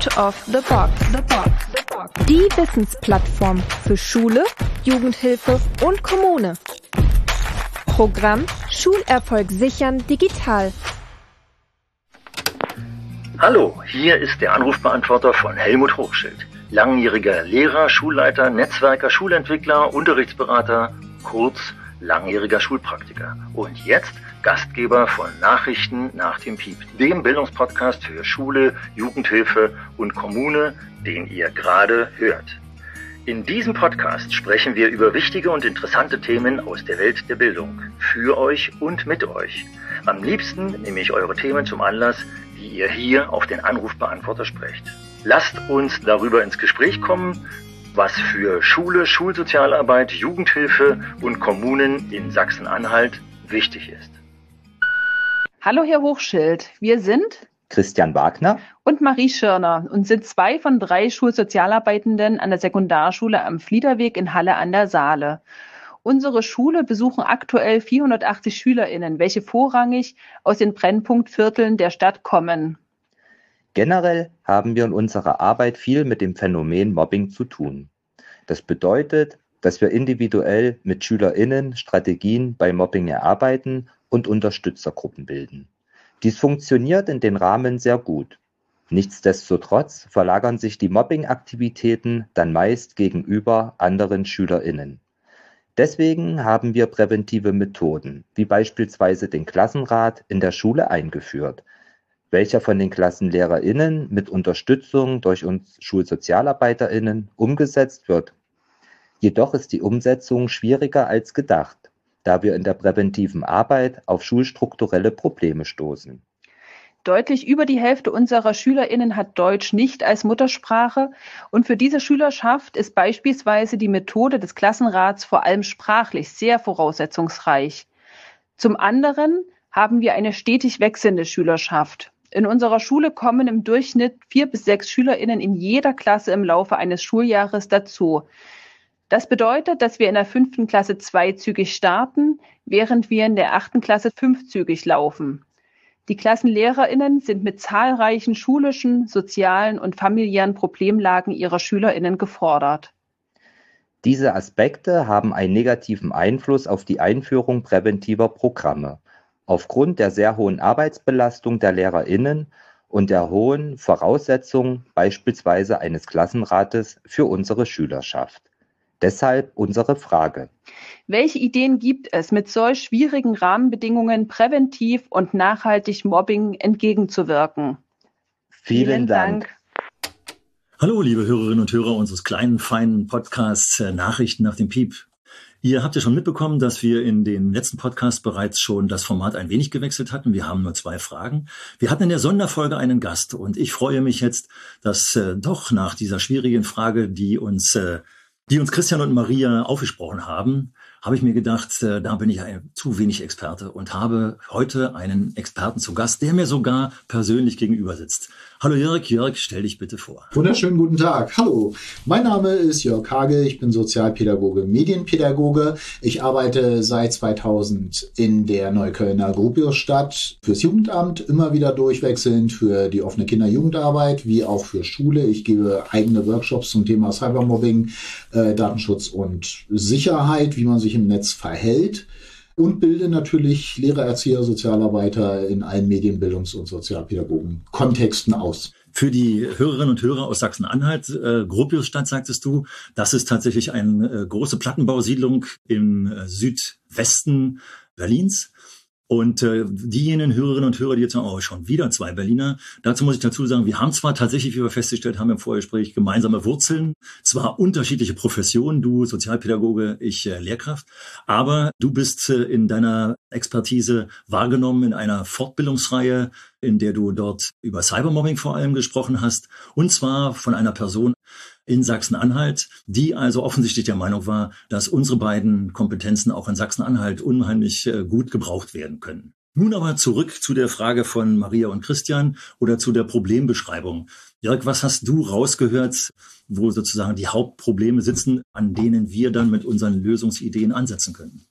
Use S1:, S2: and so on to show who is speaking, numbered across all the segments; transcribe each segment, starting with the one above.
S1: Out of the Box. The Box. The Box. Die Wissensplattform für Schule, Jugendhilfe und Kommune. Programm Schulerfolg sichern digital.
S2: Hallo, hier ist der Anrufbeantworter von Helmut Hochschild. Langjähriger Lehrer, Schulleiter, Netzwerker, Schulentwickler, Unterrichtsberater, kurz langjähriger Schulpraktiker. Und jetzt Gastgeber von Nachrichten nach dem Piep, dem Bildungspodcast für Schule, Jugendhilfe und Kommune, den ihr gerade hört. In diesem Podcast sprechen wir über wichtige und interessante Themen aus der Welt der Bildung. Für euch und mit euch. Am liebsten nehme ich eure Themen zum Anlass, die ihr hier auf den Anrufbeantworter sprecht. Lasst uns darüber ins Gespräch kommen, was für Schule, Schulsozialarbeit, Jugendhilfe und Kommunen in Sachsen-Anhalt wichtig ist.
S3: Hallo, Herr Hochschild. Wir sind
S4: Christian Wagner
S3: und Marie Schirner und sind zwei von drei Schulsozialarbeitenden an der Sekundarschule am Fliederweg in Halle an der Saale. Unsere Schule besuchen aktuell 480 SchülerInnen, welche vorrangig aus den Brennpunktvierteln der Stadt kommen.
S4: Generell haben wir in unserer Arbeit viel mit dem Phänomen Mobbing zu tun. Das bedeutet, dass wir individuell mit SchülerInnen Strategien bei Mobbing erarbeiten und Unterstützergruppen bilden. Dies funktioniert in den Rahmen sehr gut. Nichtsdestotrotz verlagern sich die Mobbing-Aktivitäten dann meist gegenüber anderen SchülerInnen. Deswegen haben wir präventive Methoden, wie beispielsweise den Klassenrat in der Schule eingeführt, welcher von den KlassenlehrerInnen mit Unterstützung durch uns SchulsozialarbeiterInnen umgesetzt wird. Jedoch ist die Umsetzung schwieriger als gedacht da wir in der präventiven Arbeit auf schulstrukturelle Probleme stoßen.
S3: Deutlich über die Hälfte unserer SchülerInnen hat Deutsch nicht als Muttersprache und für diese Schülerschaft ist beispielsweise die Methode des Klassenrats vor allem sprachlich sehr voraussetzungsreich. Zum anderen haben wir eine stetig wechselnde Schülerschaft. In unserer Schule kommen im Durchschnitt vier bis sechs SchülerInnen in jeder Klasse im Laufe eines Schuljahres dazu. Das bedeutet, dass wir in der fünften Klasse zweizügig starten, während wir in der achten Klasse fünfzügig laufen. Die KlassenlehrerInnen sind mit zahlreichen schulischen, sozialen und familiären Problemlagen ihrer SchülerInnen gefordert.
S4: Diese Aspekte haben einen negativen Einfluss auf die Einführung präventiver Programme. Aufgrund der sehr hohen Arbeitsbelastung der LehrerInnen und der hohen Voraussetzungen beispielsweise eines Klassenrates für unsere Schülerschaft. Deshalb unsere Frage.
S3: Welche Ideen gibt es, mit solch schwierigen Rahmenbedingungen präventiv und nachhaltig Mobbing entgegenzuwirken?
S4: Vielen, Vielen Dank. Dank.
S5: Hallo, liebe Hörerinnen und Hörer unseres kleinen, feinen Podcasts äh, Nachrichten nach dem Piep. Ihr habt ja schon mitbekommen, dass wir in den letzten Podcasts bereits schon das Format ein wenig gewechselt hatten. Wir haben nur zwei Fragen. Wir hatten in der Sonderfolge einen Gast und ich freue mich jetzt, dass äh, doch nach dieser schwierigen Frage, die uns äh, die uns Christian und Maria aufgesprochen haben, habe ich mir gedacht, äh, da bin ich zu wenig Experte und habe heute einen Experten zu Gast, der mir sogar persönlich gegenüber sitzt. Hallo Jörg, Jörg, stell dich bitte vor.
S6: Wunderschönen guten Tag. Hallo, mein Name ist Jörg Hage, ich bin Sozialpädagoge, Medienpädagoge. Ich arbeite seit 2000 in der Neuköllner Gropiusstadt fürs Jugendamt, immer wieder durchwechselnd für die offene Kinder-Jugendarbeit, wie auch für Schule. Ich gebe eigene Workshops zum Thema Cybermobbing, äh, Datenschutz und Sicherheit, wie man sich im Netz verhält und bilde natürlich Lehrer, Erzieher, Sozialarbeiter in allen Medienbildungs- und Sozialpädagogen Kontexten aus.
S5: Für die Hörerinnen und Hörer aus Sachsen-Anhalt, äh, Gropiusstadt, sagtest du, das ist tatsächlich eine äh, große Plattenbausiedlung im äh, Südwesten Berlins. Und äh, diejenigen Hörerinnen und Hörer, die jetzt sagen, oh, schon wieder zwei Berliner, dazu muss ich dazu sagen, wir haben zwar tatsächlich, wie wir festgestellt haben im Vorgespräch, gemeinsame Wurzeln, zwar unterschiedliche Professionen, du Sozialpädagoge, ich äh, Lehrkraft, aber du bist äh, in deiner Expertise wahrgenommen in einer Fortbildungsreihe, in der du dort über Cybermobbing vor allem gesprochen hast, und zwar von einer Person, in Sachsen-Anhalt, die also offensichtlich der Meinung war, dass unsere beiden Kompetenzen auch in Sachsen-Anhalt unheimlich äh, gut gebraucht werden können. Nun aber zurück zu der Frage von Maria und Christian oder zu der Problembeschreibung. Jörg, was hast du rausgehört, wo sozusagen die Hauptprobleme sitzen, an denen wir dann mit unseren Lösungsideen ansetzen können?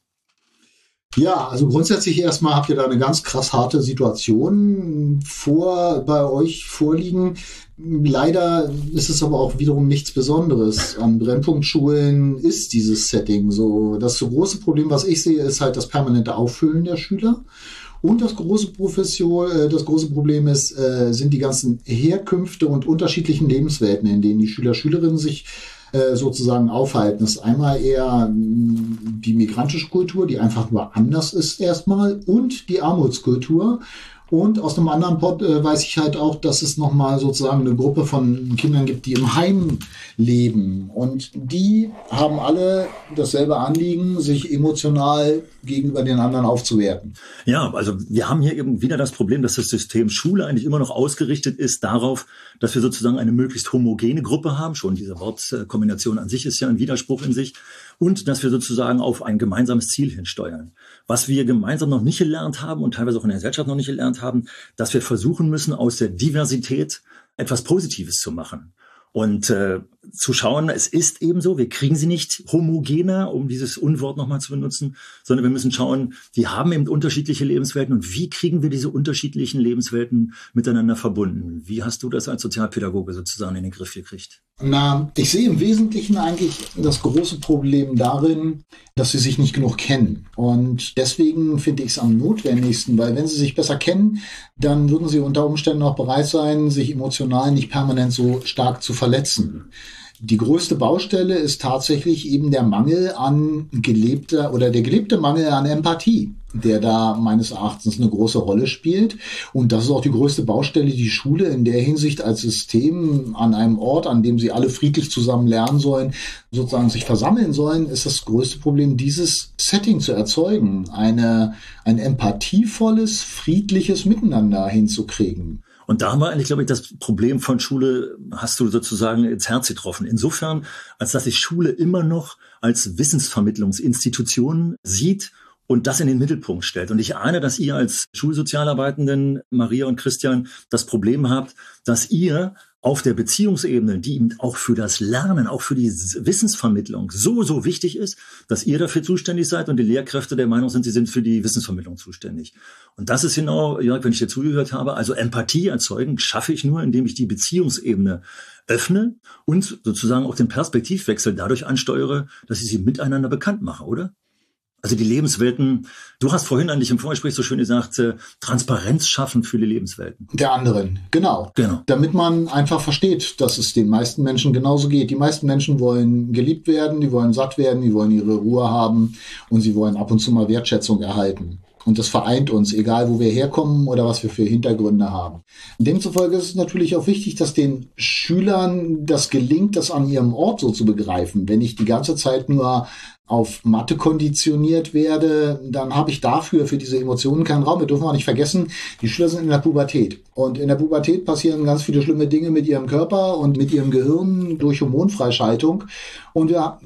S6: Ja, also grundsätzlich erstmal habt ihr da eine ganz krass harte Situation vor bei euch vorliegen. Leider ist es aber auch wiederum nichts Besonderes. An Brennpunktschulen ist dieses Setting so. Das große Problem, was ich sehe, ist halt das permanente Auffüllen der Schüler. Und das große Profession, äh, das große Problem ist, äh, sind die ganzen Herkünfte und unterschiedlichen Lebenswelten, in denen die Schüler, Schülerinnen sich äh, sozusagen aufhalten. Das ist einmal eher mm, die migrantische Kultur, die einfach nur anders ist erstmal, und die Armutskultur. Und aus einem anderen Pod äh, weiß ich halt auch, dass es nochmal sozusagen eine Gruppe von Kindern gibt, die im Heim leben. Und die haben alle dasselbe Anliegen, sich emotional gegenüber den anderen aufzuwerten.
S5: Ja, also wir haben hier eben wieder das Problem, dass das System Schule eigentlich immer noch ausgerichtet ist darauf, dass wir sozusagen eine möglichst homogene Gruppe haben. Schon diese Wortkombination an sich ist ja ein Widerspruch in sich. Und dass wir sozusagen auf ein gemeinsames Ziel hinsteuern. Was wir gemeinsam noch nicht gelernt haben und teilweise auch in der Gesellschaft noch nicht gelernt haben, dass wir versuchen müssen, aus der Diversität etwas Positives zu machen. Und äh, zu schauen, es ist eben so, wir kriegen sie nicht homogener, um dieses Unwort nochmal zu benutzen, sondern wir müssen schauen, die haben eben unterschiedliche Lebenswelten und wie kriegen wir diese unterschiedlichen Lebenswelten miteinander verbunden? Wie hast du das als Sozialpädagoge sozusagen in den Griff gekriegt?
S6: Na, ich sehe im Wesentlichen eigentlich das große Problem darin, dass sie sich nicht genug kennen. Und deswegen finde ich es am notwendigsten, weil wenn sie sich besser kennen, dann würden sie unter Umständen auch bereit sein, sich emotional nicht permanent so stark zu verletzen. Die größte Baustelle ist tatsächlich eben der Mangel an gelebter oder der gelebte Mangel an Empathie, der da meines Erachtens eine große Rolle spielt. Und das ist auch die größte Baustelle, die Schule in der Hinsicht als System an einem Ort, an dem sie alle friedlich zusammen lernen sollen, sozusagen sich versammeln sollen, ist das größte Problem, dieses Setting zu erzeugen, eine, ein empathievolles, friedliches Miteinander hinzukriegen.
S5: Und da haben wir eigentlich, glaube ich, das Problem von Schule, hast du sozusagen ins Herz getroffen. Insofern, als dass sich Schule immer noch als Wissensvermittlungsinstitution sieht und das in den Mittelpunkt stellt. Und ich ahne, dass ihr als Schulsozialarbeitenden, Maria und Christian, das Problem habt, dass ihr auf der Beziehungsebene, die eben auch für das Lernen, auch für die Wissensvermittlung so, so wichtig ist, dass ihr dafür zuständig seid und die Lehrkräfte der Meinung sind, sie sind für die Wissensvermittlung zuständig. Und das ist genau, Jörg, wenn ich dir zugehört habe, also Empathie erzeugen schaffe ich nur, indem ich die Beziehungsebene öffne und sozusagen auch den Perspektivwechsel dadurch ansteuere, dass ich sie miteinander bekannt mache, oder? Also die Lebenswelten, du hast vorhin eigentlich im Vorgespräch so schön gesagt, äh, Transparenz schaffen für die Lebenswelten.
S6: Der anderen, genau. genau. Damit man einfach versteht, dass es den meisten Menschen genauso geht. Die meisten Menschen wollen geliebt werden, die wollen satt werden, die wollen ihre Ruhe haben und sie wollen ab und zu mal Wertschätzung erhalten. Und das vereint uns, egal wo wir herkommen oder was wir für Hintergründe haben. Demzufolge ist es natürlich auch wichtig, dass den Schülern das gelingt, das an ihrem Ort so zu begreifen. Wenn ich die ganze Zeit nur auf Mathe konditioniert werde, dann habe ich dafür, für diese Emotionen keinen Raum. Wir dürfen auch nicht vergessen, die Schüler sind in der Pubertät. Und in der Pubertät passieren ganz viele schlimme Dinge mit ihrem Körper und mit ihrem Gehirn durch Hormonfreischaltung. Und wir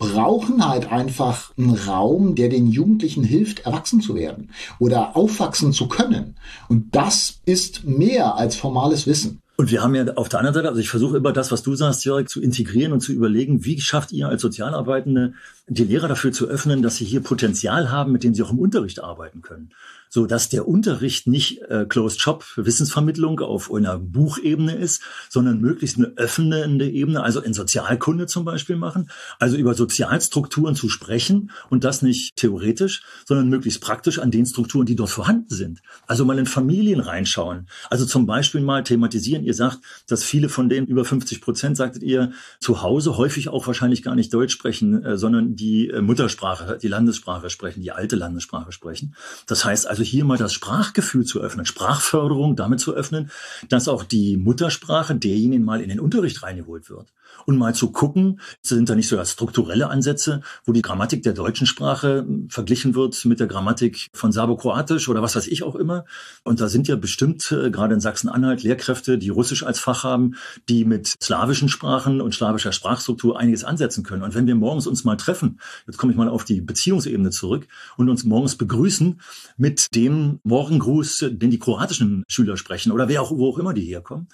S6: brauchen halt einfach einen Raum, der den Jugendlichen hilft, erwachsen zu werden oder aufwachsen zu können. Und das ist mehr als formales Wissen.
S5: Und wir haben ja auf der anderen Seite, also ich versuche immer das, was du sagst, Jörg, zu integrieren und zu überlegen, wie schafft ihr als Sozialarbeitende die Lehrer dafür zu öffnen, dass sie hier Potenzial haben, mit dem sie auch im Unterricht arbeiten können so dass der Unterricht nicht äh, Closed Shop Wissensvermittlung auf einer Buchebene ist, sondern möglichst eine öffnende Ebene, also in Sozialkunde zum Beispiel machen, also über Sozialstrukturen zu sprechen und das nicht theoretisch, sondern möglichst praktisch an den Strukturen, die dort vorhanden sind. Also mal in Familien reinschauen. Also zum Beispiel mal thematisieren. Ihr sagt, dass viele von denen über 50 Prozent, sagtet ihr, zu Hause häufig auch wahrscheinlich gar nicht Deutsch sprechen, äh, sondern die äh, Muttersprache, die Landessprache sprechen, die alte Landessprache sprechen. Das heißt also, also hier mal das Sprachgefühl zu öffnen, Sprachförderung damit zu öffnen, dass auch die Muttersprache derjenigen mal in den Unterricht reingeholt wird und mal zu gucken, sind da nicht so strukturelle Ansätze, wo die Grammatik der deutschen Sprache verglichen wird mit der Grammatik von Serbo-Kroatisch oder was weiß ich auch immer. Und da sind ja bestimmt äh, gerade in Sachsen-Anhalt Lehrkräfte, die Russisch als Fach haben, die mit slawischen Sprachen und slawischer Sprachstruktur einiges ansetzen können. Und wenn wir morgens uns mal treffen, jetzt komme ich mal auf die Beziehungsebene zurück und uns morgens begrüßen mit dem Morgengruß, den die kroatischen Schüler sprechen oder wer auch, wo auch immer die herkommen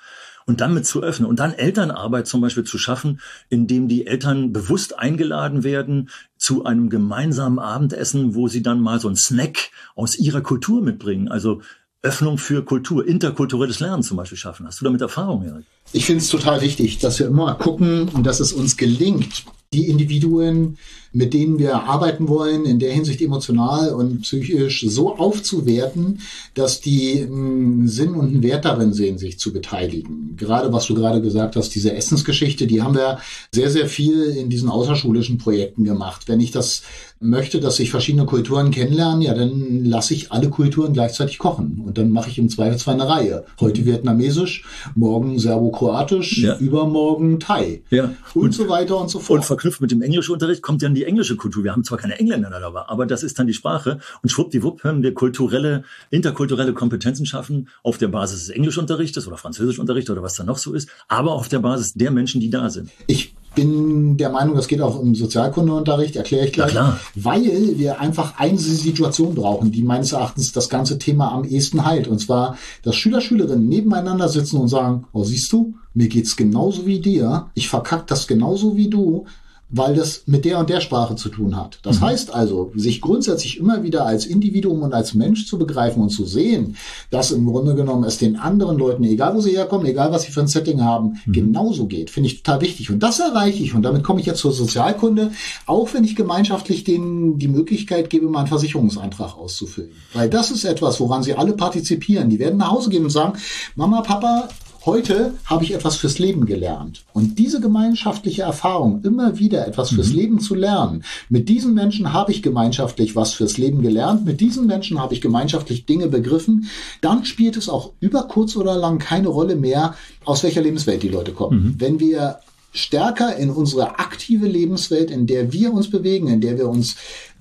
S5: und dann mit zu öffnen und dann Elternarbeit zum Beispiel zu schaffen, indem die Eltern bewusst eingeladen werden zu einem gemeinsamen Abendessen, wo sie dann mal so einen Snack aus ihrer Kultur mitbringen. Also Öffnung für Kultur, interkulturelles Lernen zum Beispiel schaffen. Hast du damit Erfahrung, Erik?
S6: Ich finde es total wichtig, dass wir immer gucken und dass es uns gelingt, die Individuen, mit denen wir arbeiten wollen, in der Hinsicht emotional und psychisch so aufzuwerten, dass die einen Sinn und einen Wert darin sehen, sich zu beteiligen. Gerade was du gerade gesagt hast, diese Essensgeschichte, die haben wir sehr, sehr viel in diesen außerschulischen Projekten gemacht. Wenn ich das möchte, dass sich verschiedene Kulturen kennenlernen, ja, dann lasse ich alle Kulturen gleichzeitig kochen. Und dann mache ich im Zweifelsfall eine Reihe. Heute vietnamesisch, morgen serbokroatisch, ja. übermorgen Thai.
S5: Ja.
S6: Und, und, so weiter und so fort.
S5: Und verknüpft mit dem Englischunterricht kommt dann die englische Kultur. Wir haben zwar keine Engländer dabei, aber das ist dann die Sprache. Und schwuppdiwupp können wir kulturelle, interkulturelle Kompetenzen schaffen auf der Basis des Englischunterrichtes oder Französischunterrichts oder was da noch so ist, aber auf der Basis der Menschen, die da sind.
S6: Ich bin der Meinung, das geht auch im Sozialkundeunterricht, erkläre ich gleich,
S5: ja,
S6: weil wir einfach eine Situation brauchen, die meines Erachtens das ganze Thema am ehesten heilt. Und zwar, dass Schüler, Schülerinnen nebeneinander sitzen und sagen, oh, siehst du, mir geht's genauso wie dir, ich verkack das genauso wie du, weil das mit der und der Sprache zu tun hat. Das mhm. heißt also, sich grundsätzlich immer wieder als Individuum und als Mensch zu begreifen und zu sehen, dass im Grunde genommen es den anderen Leuten, egal wo sie herkommen, egal was sie für ein Setting haben, mhm. genauso geht, finde ich total wichtig. Und das erreiche ich, und damit komme ich jetzt zur Sozialkunde, auch wenn ich gemeinschaftlich denen die Möglichkeit gebe, mal einen Versicherungsantrag auszufüllen. Weil das ist etwas, woran sie alle partizipieren. Die werden nach Hause gehen und sagen, Mama, Papa, Heute habe ich etwas fürs Leben gelernt. Und diese gemeinschaftliche Erfahrung, immer wieder etwas fürs mhm. Leben zu lernen, mit diesen Menschen habe ich gemeinschaftlich was fürs Leben gelernt, mit diesen Menschen habe ich gemeinschaftlich Dinge begriffen, dann spielt es auch über kurz oder lang keine Rolle mehr, aus welcher Lebenswelt die Leute kommen. Mhm. Wenn wir stärker in unsere aktive Lebenswelt, in der wir uns bewegen, in der wir uns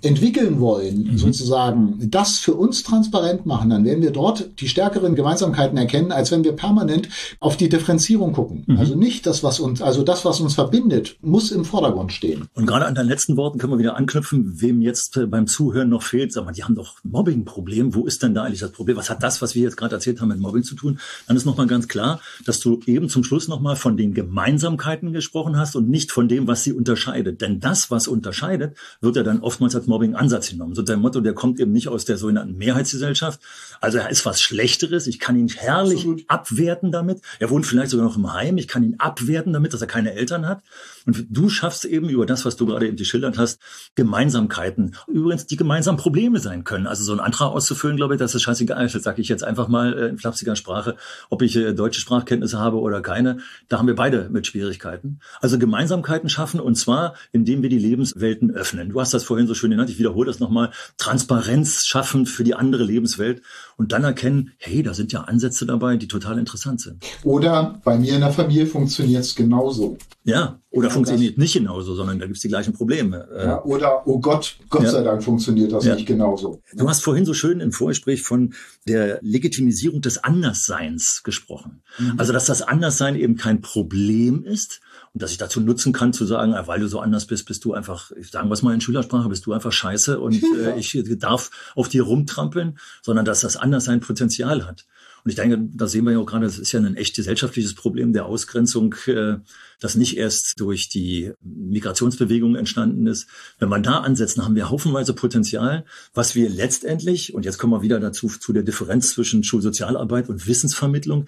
S6: entwickeln wollen, mhm. sozusagen, das für uns transparent machen, dann werden wir dort die stärkeren Gemeinsamkeiten erkennen, als wenn wir permanent auf die Differenzierung gucken. Mhm. Also nicht das, was uns, also das, was uns verbindet, muss im Vordergrund stehen.
S5: Und gerade an deinen letzten Worten können wir wieder anknüpfen, wem jetzt beim Zuhören noch fehlt, sag mal, die haben doch Mobbing-Problem. Wo ist denn da eigentlich das Problem? Was hat das, was wir jetzt gerade erzählt haben, mit Mobbing zu tun? Dann ist nochmal ganz klar, dass du eben zum Schluss nochmal von den Gemeinsamkeiten gesprochen hast und nicht von dem, was sie unterscheidet. Denn das, was unterscheidet, wird ja dann oftmals als Mobbing-Ansatz genommen. So der Motto, der kommt eben nicht aus der sogenannten Mehrheitsgesellschaft. Also er ist was Schlechteres. Ich kann ihn herrlich Absolut. abwerten damit. Er wohnt vielleicht sogar noch im Heim. Ich kann ihn abwerten damit, dass er keine Eltern hat. Und du schaffst eben über das, was du gerade eben geschildert hast, Gemeinsamkeiten. Übrigens, die gemeinsam Probleme sein können. Also so einen Antrag auszufüllen, glaube ich, das ist scheißegal. Das sage ich jetzt einfach mal äh, in flapsiger Sprache, ob ich äh, deutsche Sprachkenntnisse habe oder keine. Da haben wir beide mit Schwierigkeiten. Also Gemeinsamkeiten schaffen und zwar, indem wir die Lebenswelten öffnen. Du hast das vorhin so schön genannt. Ich wiederhole das nochmal. Transparenz schaffen für die andere Lebenswelt und dann erkennen, hey, da sind ja Ansätze dabei, die total interessant sind.
S6: Oder bei mir in der Familie funktioniert es genauso.
S5: Ja, oder funktioniert nicht genauso, sondern da gibt es die gleichen Probleme.
S6: Ja, oder, oh Gott, Gott ja. sei Dank funktioniert das ja. nicht genauso.
S5: Du hast vorhin so schön im Vorgespräch von der Legitimisierung des Andersseins gesprochen. Mhm. Also, dass das Anderssein eben kein Problem ist, dass ich dazu nutzen kann, zu sagen, ah, weil du so anders bist, bist du einfach, sagen wir es mal in Schülersprache, bist du einfach scheiße und äh, ich darf auf dir rumtrampeln, sondern dass das Anderssein Potenzial hat. Und ich denke, da sehen wir ja auch gerade, das ist ja ein echt gesellschaftliches Problem der Ausgrenzung, äh, das nicht erst durch die Migrationsbewegung entstanden ist. Wenn man da ansetzen, haben wir haufenweise Potenzial, was wir letztendlich, und jetzt kommen wir wieder dazu, zu der Differenz zwischen Schulsozialarbeit und Wissensvermittlung,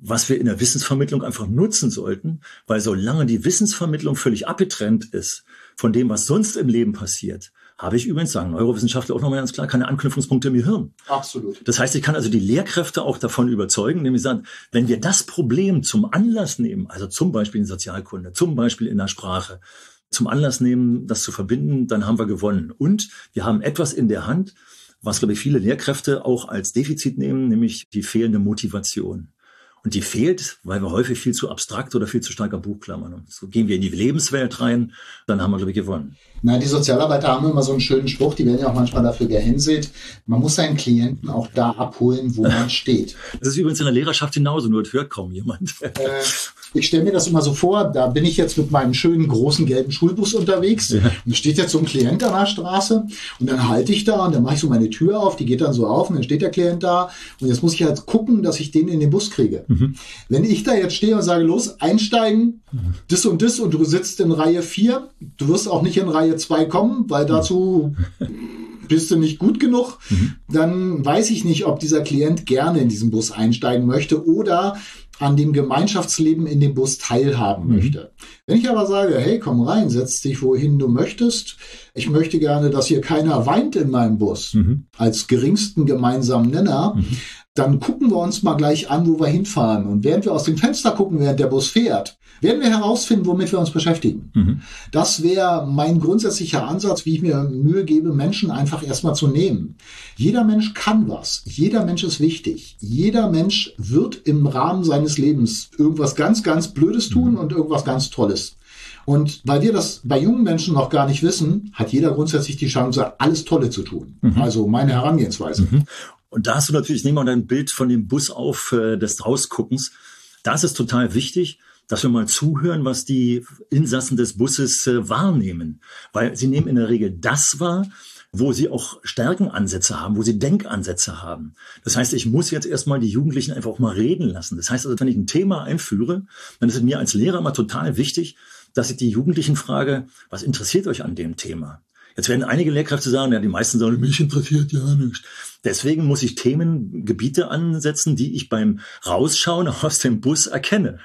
S5: was wir in der Wissensvermittlung einfach nutzen sollten, weil solange die Wissensvermittlung völlig abgetrennt ist von dem, was sonst im Leben passiert, habe ich übrigens, sagen Neurowissenschaftler auch nochmal ganz klar, keine Anknüpfungspunkte im Hirn.
S6: Absolut.
S5: Das heißt, ich kann also die Lehrkräfte auch davon überzeugen, nämlich sagen, wenn wir das Problem zum Anlass nehmen, also zum Beispiel in Sozialkunde, zum Beispiel in der Sprache, zum Anlass nehmen, das zu verbinden, dann haben wir gewonnen. Und wir haben etwas in der Hand, was, glaube ich, viele Lehrkräfte auch als Defizit nehmen, nämlich die fehlende Motivation. Und die fehlt, weil wir häufig viel zu abstrakt oder viel zu starker Buchklammern. Und so gehen wir in die Lebenswelt rein, dann haben wir, glaube ich, gewonnen.
S6: Na, die Sozialarbeiter haben immer so einen schönen Spruch, die werden ja auch manchmal dafür gehänselt. Man muss seinen Klienten auch da abholen, wo man steht.
S5: Das ist übrigens in der Lehrerschaft genauso, nur das hört kaum jemand. Äh,
S6: ich stelle mir das immer so vor, da bin ich jetzt mit meinem schönen großen gelben Schulbus unterwegs ja. und steht jetzt so ein Klient an der Straße und dann halte ich da und dann mache ich so meine Tür auf, die geht dann so auf und dann steht der Klient da und jetzt muss ich halt gucken, dass ich den in den Bus kriege. Mhm. Wenn ich da jetzt stehe und sage, los, einsteigen, mhm. das und das und du sitzt in Reihe 4, du wirst auch nicht in Reihe 2 kommen, weil dazu bist du nicht gut genug, mhm. dann weiß ich nicht, ob dieser Klient gerne in diesen Bus einsteigen möchte oder an dem Gemeinschaftsleben in dem Bus teilhaben mhm. möchte. Wenn ich aber sage, hey, komm rein, setz dich wohin du möchtest. Ich möchte gerne, dass hier keiner weint in meinem Bus mhm. als geringsten gemeinsamen Nenner. Mhm. Dann gucken wir uns mal gleich an, wo wir hinfahren. Und während wir aus dem Fenster gucken, während der Bus fährt, werden wir herausfinden, womit wir uns beschäftigen. Mhm. Das wäre mein grundsätzlicher Ansatz, wie ich mir Mühe gebe, Menschen einfach erstmal zu nehmen. Jeder Mensch kann was. Jeder Mensch ist wichtig. Jeder Mensch wird im Rahmen seines Lebens irgendwas ganz, ganz Blödes tun mhm. und irgendwas ganz Tolles. Und weil wir das bei jungen Menschen noch gar nicht wissen, hat jeder grundsätzlich die Chance, alles Tolle zu tun. Mhm. Also meine Herangehensweise. Mhm.
S5: Und da hast du natürlich, nehmen wir mal dein Bild von dem Bus auf äh, des Rausguckens. Da ist total wichtig, dass wir mal zuhören, was die Insassen des Busses äh, wahrnehmen. Weil sie nehmen in der Regel das wahr, wo sie auch Stärkenansätze haben, wo sie Denkansätze haben. Das heißt, ich muss jetzt erstmal die Jugendlichen einfach auch mal reden lassen. Das heißt also, wenn ich ein Thema einführe, dann ist es mir als Lehrer mal total wichtig, dass ich die Jugendlichen frage, was interessiert euch an dem Thema? Jetzt werden einige Lehrkräfte sagen, ja, die meisten sagen, mich interessiert ja nicht. Deswegen muss ich Themengebiete ansetzen, die ich beim Rausschauen aus dem Bus erkenne.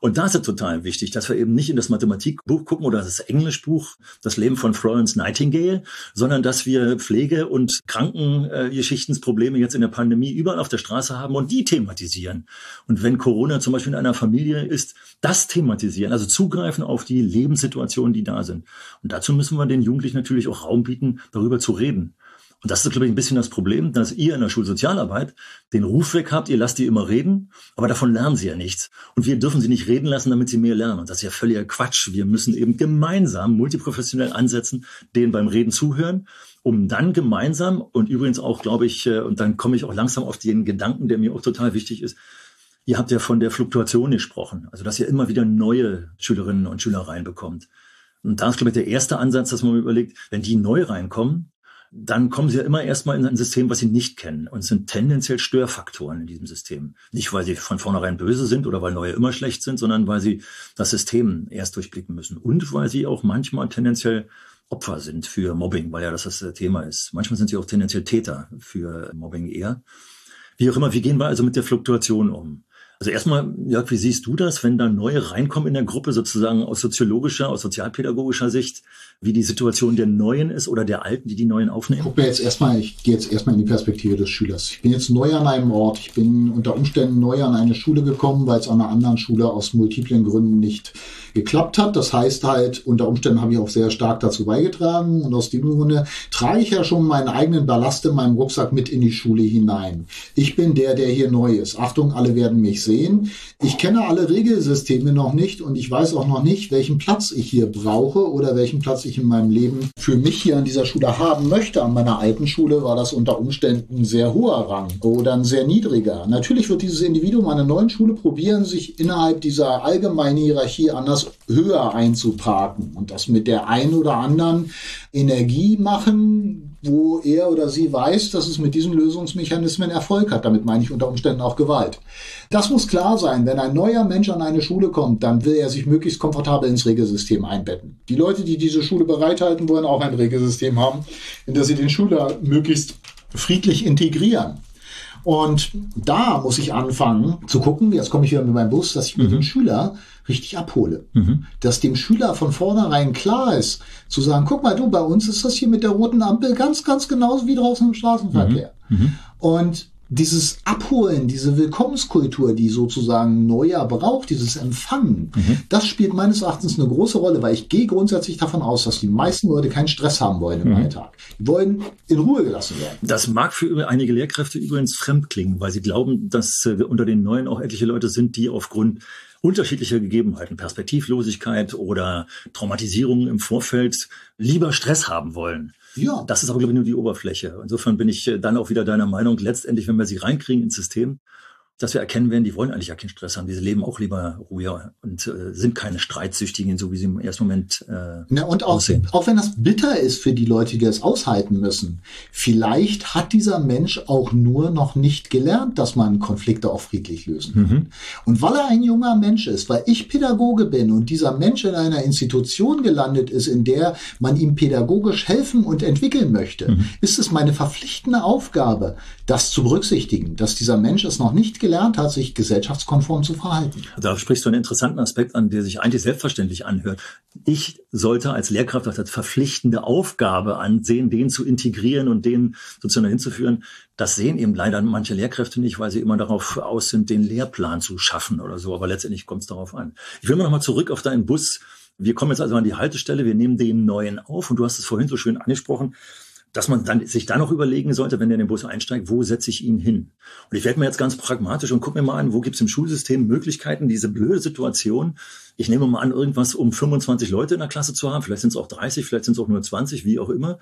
S5: Und da ist total wichtig, dass wir eben nicht in das Mathematikbuch gucken oder das Englischbuch, das Leben von Florence Nightingale, sondern dass wir Pflege- und Krankengeschichtensprobleme jetzt in der Pandemie überall auf der Straße haben und die thematisieren. Und wenn Corona zum Beispiel in einer Familie ist, das thematisieren, also zugreifen auf die Lebenssituationen, die da sind. Und dazu müssen wir den Jugendlichen natürlich auch Raum bieten, darüber zu reden. Und das ist, glaube ich, ein bisschen das Problem, dass ihr in der Schulsozialarbeit den Ruf weg habt, ihr lasst die immer reden, aber davon lernen sie ja nichts. Und wir dürfen sie nicht reden lassen, damit sie mehr lernen. Und das ist ja völliger Quatsch. Wir müssen eben gemeinsam multiprofessionell ansetzen, denen beim Reden zuhören, um dann gemeinsam und übrigens auch, glaube ich, äh, und dann komme ich auch langsam auf den Gedanken, der mir auch total wichtig ist, Ihr habt ja von der Fluktuation gesprochen, also dass ihr immer wieder neue Schülerinnen und Schüler reinbekommt. Und da ist, glaube ich, der erste Ansatz, dass man überlegt, wenn die neu reinkommen, dann kommen sie ja immer erstmal in ein System, was sie nicht kennen und sind tendenziell Störfaktoren in diesem System. Nicht, weil sie von vornherein böse sind oder weil neue immer schlecht sind, sondern weil sie das System erst durchblicken müssen und weil sie auch manchmal tendenziell Opfer sind für Mobbing, weil ja das das Thema ist. Manchmal sind sie auch tendenziell Täter für Mobbing eher. Wie auch immer, wie gehen wir also mit der Fluktuation um? Also erstmal, Jörg, wie siehst du das, wenn da neue reinkommen in der Gruppe, sozusagen aus soziologischer, aus sozialpädagogischer Sicht, wie die Situation der Neuen ist oder der Alten, die die Neuen aufnehmen?
S6: Guck mir jetzt erstmal, ich gehe jetzt erstmal in die Perspektive des Schülers. Ich bin jetzt neu an einem Ort. Ich bin unter Umständen neu an eine Schule gekommen, weil es an einer anderen Schule aus multiplen Gründen nicht geklappt hat. Das heißt halt, unter Umständen habe ich auch sehr stark dazu beigetragen und aus dem Grunde trage ich ja schon meinen eigenen Ballast in meinem Rucksack mit in die Schule hinein. Ich bin der, der hier neu ist. Achtung, alle werden mich sehen. Ich kenne alle Regelsysteme noch nicht und ich weiß auch noch nicht, welchen Platz ich hier brauche oder welchen Platz ich in meinem Leben für mich hier an dieser Schule haben möchte. An meiner alten Schule war das unter Umständen ein sehr hoher Rang oder ein sehr niedriger. Natürlich wird dieses Individuum an der neuen Schule probieren, sich innerhalb dieser allgemeinen Hierarchie anders höher einzuparken und das mit der ein oder anderen Energie machen, wo er oder sie weiß, dass es mit diesen Lösungsmechanismen Erfolg hat. Damit meine ich unter Umständen auch Gewalt. Das muss klar sein. Wenn ein neuer Mensch an eine Schule kommt, dann will er sich möglichst komfortabel ins Regelsystem einbetten. Die Leute, die diese Schule bereithalten, wollen auch ein Regelsystem haben, in das sie den Schüler möglichst friedlich integrieren. Und da muss ich anfangen zu gucken, jetzt komme ich wieder mit meinem Bus, dass ich mir mhm. den Schüler richtig abhole. Mhm. Dass dem Schüler von vornherein klar ist, zu sagen, guck mal, du, bei uns ist das hier mit der roten Ampel ganz, ganz genauso wie draußen im Straßenverkehr. Mhm. mhm. Und dieses Abholen, diese Willkommenskultur, die sozusagen Neuer braucht, dieses Empfangen, mhm. das spielt meines Erachtens eine große Rolle, weil ich gehe grundsätzlich davon aus, dass die meisten Leute keinen Stress haben wollen im mhm. Alltag. Die wollen in Ruhe gelassen werden.
S5: Das mag für einige Lehrkräfte übrigens fremd klingen, weil sie glauben, dass äh, unter den Neuen auch etliche Leute sind, die aufgrund unterschiedlicher Gegebenheiten, Perspektivlosigkeit oder Traumatisierungen im Vorfeld lieber Stress haben wollen. Ja. Das ist aber, glaube ich, nur die Oberfläche. Insofern bin ich äh, dann auch wieder deiner Meinung, letztendlich, wenn wir sie reinkriegen ins System, dass wir erkennen werden, die wollen eigentlich ja keinen Stress haben. Diese leben auch lieber ruhiger und äh, sind keine Streitsüchtigen, so wie sie im ersten Moment
S6: äh, Na, und auch, aussehen. Auch wenn das bitter ist für die Leute, die das aushalten müssen. Vielleicht hat dieser Mensch auch nur noch nicht gelernt, dass man Konflikte auch friedlich lösen kann. Mhm. Und weil er ein junger Mensch ist, weil ich Pädagoge bin und dieser Mensch in einer Institution gelandet ist, in der man ihm pädagogisch helfen und entwickeln möchte, mhm. ist es meine verpflichtende Aufgabe, das zu berücksichtigen, dass dieser Mensch es noch nicht gelernt hat, sich gesellschaftskonform zu verhalten.
S5: Da sprichst du einen interessanten Aspekt an, der sich eigentlich selbstverständlich anhört. Ich sollte als Lehrkraft das als verpflichtende Aufgabe ansehen, den zu integrieren und den sozusagen hinzuführen. Das sehen eben leider manche Lehrkräfte nicht, weil sie immer darauf aus sind, den Lehrplan zu schaffen oder so. Aber letztendlich kommt es darauf an. Ich will mal noch mal zurück auf deinen Bus. Wir kommen jetzt also an die Haltestelle, wir nehmen den neuen auf und du hast es vorhin so schön angesprochen dass man dann sich dann noch überlegen sollte, wenn er in den Bus einsteigt, wo setze ich ihn hin? Und ich werde mir jetzt ganz pragmatisch und gucke mir mal an, wo gibt es im Schulsystem Möglichkeiten, diese blöde Situation, ich nehme mal an, irgendwas um 25 Leute in der Klasse zu haben, vielleicht sind es auch 30, vielleicht sind es auch nur 20, wie auch immer.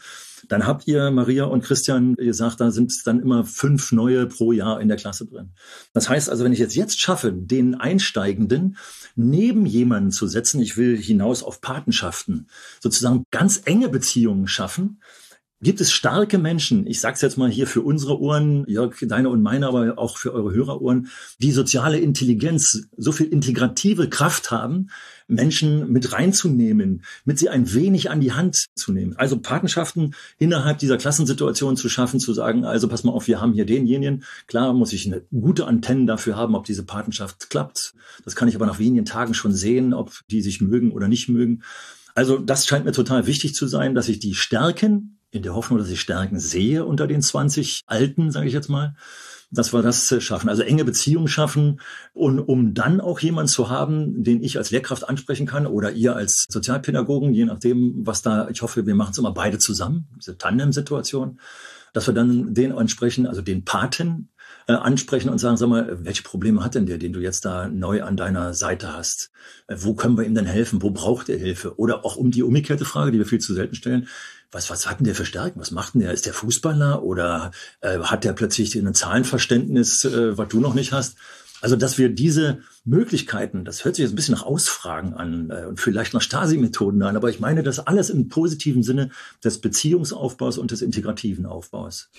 S5: Dann habt ihr, Maria und Christian, gesagt, da sind dann immer fünf neue pro Jahr in der Klasse drin. Das heißt also, wenn ich jetzt jetzt schaffe, den Einsteigenden neben jemanden zu setzen, ich will hinaus auf Patenschaften, sozusagen ganz enge Beziehungen schaffen, Gibt es starke Menschen, ich sage es jetzt mal hier für unsere Ohren, Jörg, deine und meine, aber auch für eure Hörerohren, die soziale Intelligenz, so viel integrative Kraft haben, Menschen mit reinzunehmen, mit sie ein wenig an die Hand zu nehmen. Also Patenschaften innerhalb dieser Klassensituation zu schaffen, zu sagen, also pass mal auf, wir haben hier denjenigen. Klar muss ich eine gute Antenne dafür haben, ob diese Patenschaft klappt. Das kann ich aber nach wenigen Tagen schon sehen, ob die sich mögen oder nicht mögen. Also das scheint mir total wichtig zu sein, dass ich die Stärken in der Hoffnung, dass ich Stärken sehe unter den 20 Alten, sage ich jetzt mal, dass wir das äh, schaffen. Also enge Beziehungen schaffen und um dann auch jemanden zu haben, den ich als Lehrkraft ansprechen kann oder ihr als Sozialpädagogen, je nachdem, was da, ich hoffe, wir machen es immer beide zusammen, diese Tandem-Situation, dass wir dann den ansprechen, also den Paten äh, ansprechen und sagen, sag mal, welche Probleme hat denn der, den du jetzt da neu an deiner Seite hast? Äh, wo können wir ihm denn helfen? Wo braucht er Hilfe? Oder auch um die umgekehrte Frage, die wir viel zu selten stellen was, was hat denn der für Stärken? Was macht denn der? Ist der Fußballer oder äh, hat der plötzlich ein Zahlenverständnis, äh, was du noch nicht hast? Also, dass wir diese Möglichkeiten, das hört sich jetzt ein bisschen nach Ausfragen an äh, und vielleicht nach Stasi-Methoden an, aber ich meine das alles im positiven Sinne des Beziehungsaufbaus und des integrativen Aufbaus.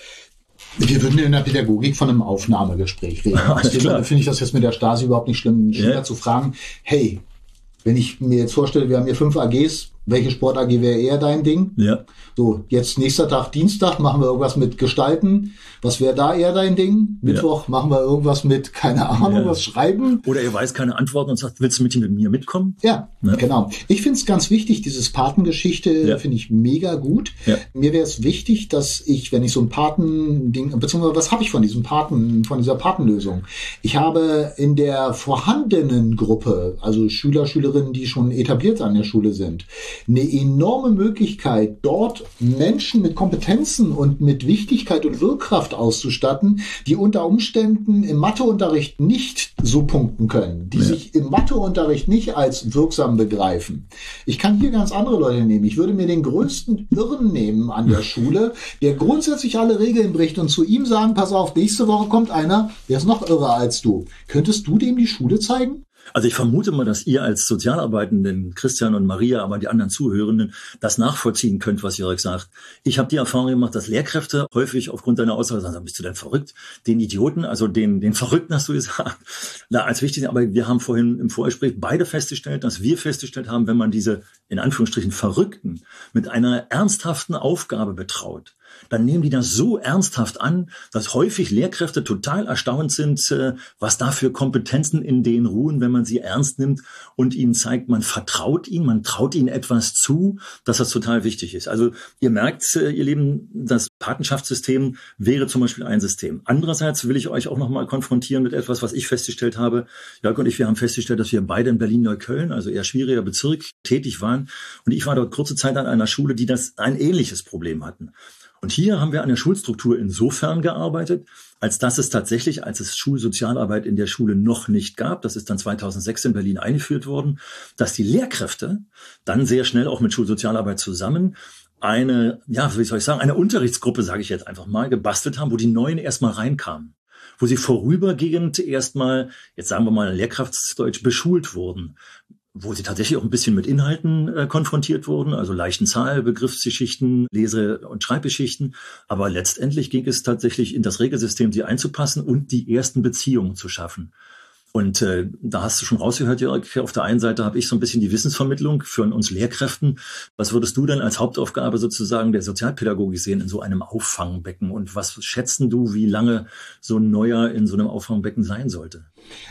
S6: Wir würden in der Pädagogik von einem Aufnahmegespräch reden. Deswegen finde ich das jetzt mit der Stasi überhaupt nicht schlimm, Schüler ja. zu fragen, hey, wenn ich mir jetzt vorstelle, wir haben hier fünf AGs, welche Sport-AG wäre eher dein Ding?
S5: Ja.
S6: So, jetzt nächster Tag, Dienstag, machen wir irgendwas mit Gestalten. Was wäre da eher dein Ding? Mittwoch ja. machen wir irgendwas mit, keine Ahnung, ja. was schreiben.
S5: Oder ihr weiß keine Antworten und sagt, willst du mit, mit mir mitkommen?
S6: Ja, ja. genau. Ich finde es ganz wichtig, dieses Patengeschichte finde ich mega gut. Mir wäre es wichtig, dass ich, wenn ich so ein Paten-Ding, beziehungsweise was habe ich von diesem Paten, von dieser Patenlösung? Ich habe in der vorhandenen Gruppe, also Schüler, Schülerinnen, die schon etabliert an der Schule sind, eine enorme Möglichkeit, dort Menschen mit Kompetenzen und mit Wichtigkeit und Wirkkraft auszustatten, die unter Umständen im Matheunterricht nicht so punkten können, die ja. sich im Matheunterricht nicht als wirksam begreifen. Ich kann hier ganz andere Leute nehmen. Ich würde mir den größten Irren nehmen an der Schule, der grundsätzlich alle Regeln bricht und zu ihm sagen, pass auf, nächste Woche kommt einer, der ist noch irrer als du. Könntest du dem die Schule zeigen?
S5: Also ich vermute mal, dass ihr als Sozialarbeitenden, Christian und Maria, aber die anderen Zuhörenden, das nachvollziehen könnt, was Jörg sagt. Ich habe die Erfahrung gemacht, dass Lehrkräfte häufig aufgrund deiner Aussage sagen, bist du denn verrückt? Den Idioten, also den, den Verrückten hast du gesagt, na, als wichtig. Aber wir haben vorhin im Vorgespräch beide festgestellt, dass wir festgestellt haben, wenn man diese in Anführungsstrichen Verrückten mit einer ernsthaften Aufgabe betraut, dann nehmen die das so ernsthaft an, dass häufig Lehrkräfte total erstaunt sind, äh, was da für Kompetenzen in denen ruhen, wenn man sie ernst nimmt und ihnen zeigt, man vertraut ihnen, man traut ihnen etwas zu, dass das total wichtig ist. Also ihr merkt, äh, ihr Lieben, das Patenschaftssystem wäre zum Beispiel ein System. Andererseits will ich euch auch nochmal konfrontieren mit etwas, was ich festgestellt habe. Jörg und ich, wir haben festgestellt, dass wir beide in Berlin-Neukölln, also eher schwieriger Bezirk, tätig waren. Und ich war dort kurze Zeit an einer Schule, die das ein ähnliches Problem hatten. Und hier haben wir an der Schulstruktur insofern gearbeitet, als dass es tatsächlich, als es Schulsozialarbeit in der Schule noch nicht gab, das ist dann 2006 in Berlin eingeführt worden, dass die Lehrkräfte dann sehr schnell auch mit Schulsozialarbeit zusammen eine, ja, wie soll ich sagen, eine Unterrichtsgruppe, sage ich jetzt einfach mal, gebastelt haben, wo die Neuen erstmal reinkamen. Wo sie vorübergehend erstmal, jetzt sagen wir mal Lehrkraftsdeutsch, beschult wurden wo sie tatsächlich auch ein bisschen mit Inhalten äh, konfrontiert wurden, also leichten Zahl, Begriffsgeschichten, Lese- und Schreibgeschichten. Aber letztendlich ging es tatsächlich in das Regelsystem, sie einzupassen und die ersten Beziehungen zu schaffen. Und äh, da hast du schon rausgehört, Jörg, auf der einen Seite habe ich so ein bisschen die Wissensvermittlung für uns Lehrkräften. Was würdest du denn als Hauptaufgabe sozusagen der Sozialpädagogik sehen in so einem Auffangbecken? Und was schätzen du, wie lange so ein Neuer in so einem Auffangbecken sein sollte?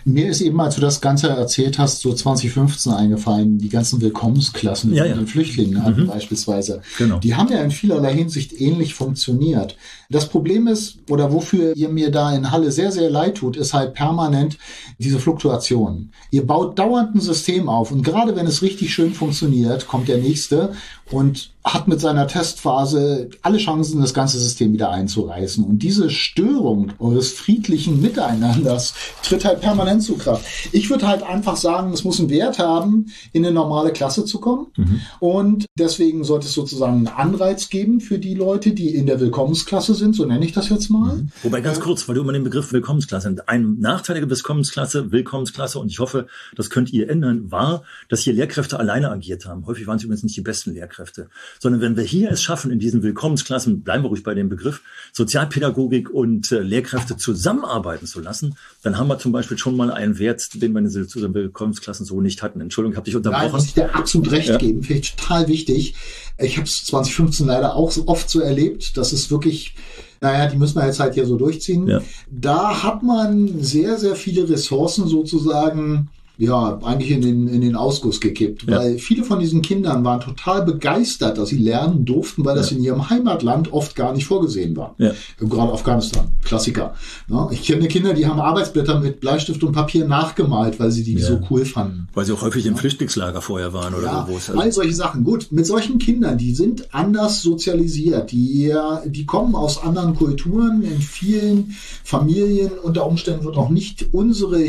S6: Mir ist eben, als du das Ganze erzählt hast, so 2015 eingefallen, die ganzen Willkommensklassen, die ja, ja. den Flüchtlingen hatten mhm. beispielsweise. Genau. Die haben ja in vielerlei Hinsicht ähnlich funktioniert. Das Problem ist, oder wofür ihr mir da in Halle sehr, sehr leid tut, ist halt permanent diese Fluktuation. Ihr baut dauernd ein System auf und gerade wenn es richtig schön funktioniert, kommt der nächste und hat mit seiner Testphase alle Chancen, das ganze System wieder einzureißen. Und diese Störung eures friedlichen Miteinanders tritt halt permanent zu Kraft. Ich würde halt einfach sagen, es muss einen Wert haben, in eine normale Klasse zu kommen. Mhm. Und deswegen sollte es sozusagen einen Anreiz geben für die Leute, die in der Willkommensklasse sind, so nenne ich das jetzt mal. Mhm.
S5: Wobei ganz kurz, weil du immer den Begriff Willkommensklasse, ein Nachteil der Willkommensklasse, Willkommensklasse, und ich hoffe, das könnt ihr ändern, war, dass hier Lehrkräfte alleine agiert haben. Häufig waren es übrigens nicht die besten Lehrkräfte. Sondern wenn wir hier es schaffen, in diesen Willkommensklassen, bleiben wir ruhig bei dem Begriff, Sozialpädagogik und äh, Lehrkräfte zusammenarbeiten zu lassen, dann haben wir zum Beispiel schon mal einen Wert, den wir in den Willkommensklassen so nicht hatten. Entschuldigung, habe dich unterbrochen. Nein,
S6: muss ich dir absolut recht ja. geben, finde ich total wichtig. Ich habe es 2015 leider auch so oft so erlebt, dass es wirklich naja, die müssen wir jetzt halt hier so durchziehen. Ja. Da hat man sehr, sehr viele Ressourcen sozusagen ja, eigentlich in den, in den Ausguss gekippt, ja. weil viele von diesen Kindern waren total begeistert, dass sie lernen durften, weil das in ihrem Heimatland oft gar nicht vorgesehen war. Ja. Gerade Afghanistan, Klassiker. Ja, ich kenne Kinder, die haben Arbeitsblätter mit Bleistift und Papier nachgemalt, weil sie die so cool fanden.
S5: Weil sie auch häufig im Flüchtlingslager vorher waren oder ja,
S6: so. Also all solche Sachen. Gut, mit solchen Kindern, die sind anders sozialisiert, die, die kommen aus anderen Kulturen, in vielen Familien unter Umständen wird auch nicht unsere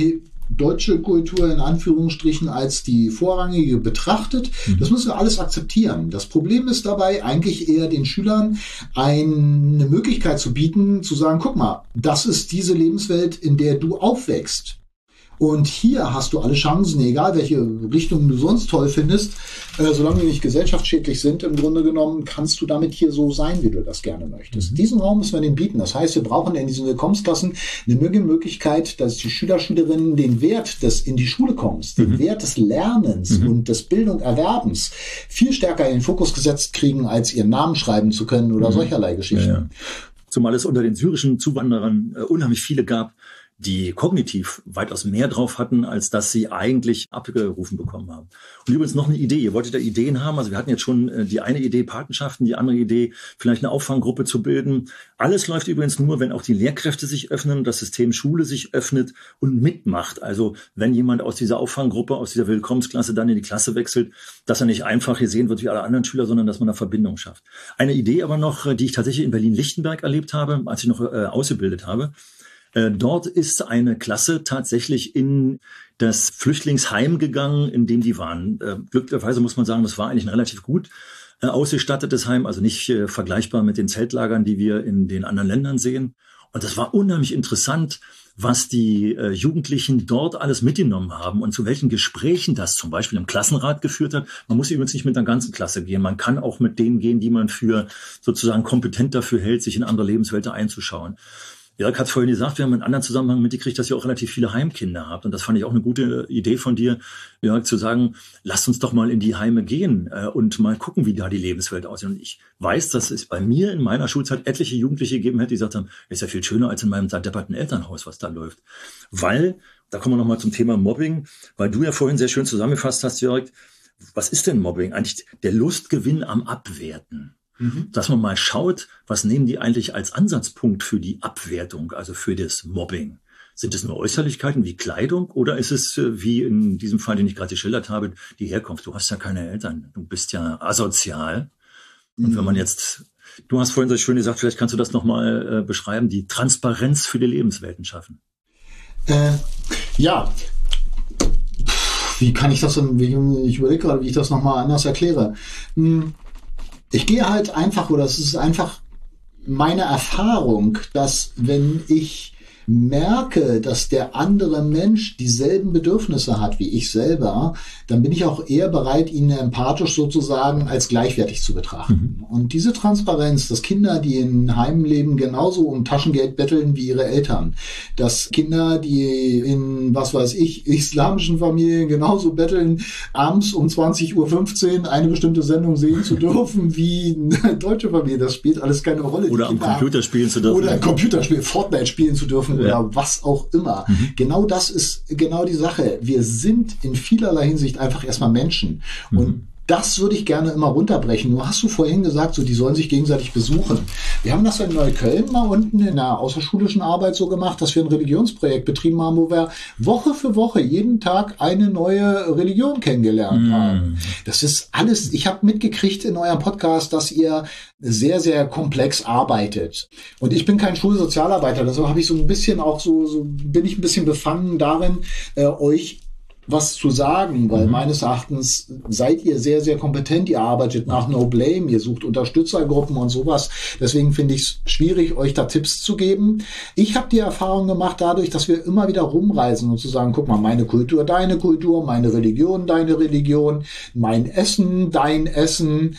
S6: deutsche Kultur in Anführungsstrichen als die vorrangige betrachtet. Mhm. Das müssen wir alles akzeptieren. Das Problem ist dabei eigentlich eher den Schülern eine Möglichkeit zu bieten, zu sagen, guck mal, das ist diese Lebenswelt, in der du aufwächst. Und hier hast du alle Chancen, egal welche Richtung du sonst toll findest, äh, solange die nicht gesellschaftsschädlich sind, im Grunde genommen, kannst du damit hier so sein, wie du das gerne möchtest. Mhm. Diesen Raum müssen wir denen bieten. Das heißt, wir brauchen in diesen Willkommensklassen eine Möglichkeit, dass die Schüler, Schülerinnen den Wert des in die Schule kommens, den mhm. Wert des Lernens mhm. und des Bildung Erwerbens viel stärker in den Fokus gesetzt kriegen, als ihren Namen schreiben zu können oder mhm. solcherlei Geschichten. Ja, ja.
S5: Zumal es unter den syrischen Zuwanderern äh, unheimlich viele gab, die kognitiv weitaus mehr drauf hatten, als dass sie eigentlich abgerufen bekommen haben. Und übrigens noch eine Idee. Ihr wolltet da Ideen haben. Also wir hatten jetzt schon äh, die eine Idee Patenschaften, die andere Idee vielleicht eine Auffanggruppe zu bilden. Alles läuft übrigens nur, wenn auch die Lehrkräfte sich öffnen, das System Schule sich öffnet und mitmacht. Also wenn jemand aus dieser Auffanggruppe, aus dieser Willkommensklasse dann in die Klasse wechselt, dass er nicht einfach gesehen wird wie alle anderen Schüler, sondern dass man eine Verbindung schafft. Eine Idee aber noch, äh, die ich tatsächlich in Berlin-Lichtenberg erlebt habe, als ich noch äh, ausgebildet habe. Äh, dort ist eine Klasse tatsächlich in das Flüchtlingsheim gegangen, in dem die waren. Äh, glücklicherweise muss man sagen, das war eigentlich ein relativ gut äh, ausgestattetes Heim, also nicht vergleichbar mit den Zeltlagern, die wir in den anderen Ländern sehen. Und das war unheimlich interessant, was die Jugendlichen dort alles mitgenommen haben und zu welchen Gesprächen das zum Beispiel im Klassenrat geführt hat. Man muss übrigens nicht mit der ganzen Klasse gehen. Man kann auch mit denen gehen, die man für sozusagen kompetent dafür hält, sich in andere Lebenswelten einzuschauen. Jörg hat vorhin gesagt, wir haben einen anderen Zusammenhang mitgekriegt, dass ihr auch relativ viele Heimkinder habt. Und das fand ich auch eine gute Idee von dir, Jörg, zu sagen, lasst uns doch mal in die Heime gehen äh, und mal gucken, wie da die Lebenswelt aussieht. Und ich weiß, dass es bei mir in meiner Schulzeit etliche Jugendliche gegeben hätte, die gesagt haben, ist ja viel schöner als in meinem depperten Elternhaus, was da läuft. Weil, da kommen wir nochmal zum Thema Mobbing, weil du ja vorhin sehr schön zusammengefasst hast, Jörg, was ist denn Mobbing? Eigentlich der Lustgewinn am Abwerten. Mhm. Dass man mal schaut, was nehmen die eigentlich als Ansatzpunkt für die Abwertung, also für das Mobbing. Sind es nur Äußerlichkeiten wie Kleidung oder ist es äh, wie in diesem Fall, den ich gerade geschildert habe, die Herkunft? Du hast ja keine Eltern, du bist ja asozial. Und wenn man mhm. jetzt, du hast vorhin so schön gesagt, vielleicht kannst du das nochmal äh, beschreiben, die Transparenz für die Lebenswelten schaffen.
S6: Äh, ja, wie kann ich das denn, ich überlege gerade, wie ich das nochmal anders erkläre. Hm ich gehe halt einfach, oder es ist einfach meine Erfahrung, dass wenn ich merke, dass der andere Mensch dieselben Bedürfnisse hat wie ich selber, dann bin ich auch eher bereit, ihn empathisch sozusagen als gleichwertig zu betrachten. Mhm. Und diese Transparenz, dass Kinder, die in Heimen leben, genauso um Taschengeld betteln wie ihre Eltern, dass Kinder, die in, was weiß ich, islamischen Familien genauso betteln, abends um 20.15 Uhr eine bestimmte Sendung sehen zu dürfen wie eine deutsche Familie, das spielt alles keine Rolle.
S5: Oder am Computer spielen zu dürfen.
S6: Oder ein Computerspiel, Fortnite spielen zu dürfen ja. oder was auch immer. Mhm. Genau das ist genau die Sache. Wir sind in vielerlei Hinsicht einfach erstmal Menschen. Mhm. Und das würde ich gerne immer runterbrechen. Nur hast du vorhin gesagt, so die sollen sich gegenseitig besuchen. Wir haben das in Neukölln mal unten in der außerschulischen Arbeit so gemacht, dass wir ein Religionsprojekt betrieben haben, wo wir Woche für Woche jeden Tag eine neue Religion kennengelernt mm. haben. Das ist alles, ich habe mitgekriegt in eurem Podcast, dass ihr sehr, sehr komplex arbeitet. Und ich bin kein Schulsozialarbeiter, deshalb habe ich so ein bisschen auch so, so bin ich ein bisschen befangen darin, äh, euch was zu sagen, weil mhm. meines Erachtens seid ihr sehr, sehr kompetent. Ihr arbeitet nach No Blame, ihr sucht Unterstützergruppen und sowas. Deswegen finde ich es schwierig, euch da Tipps zu geben. Ich habe die Erfahrung gemacht dadurch, dass wir immer wieder rumreisen und zu sagen, guck mal, meine Kultur, deine Kultur, meine Religion, deine Religion, mein Essen, dein Essen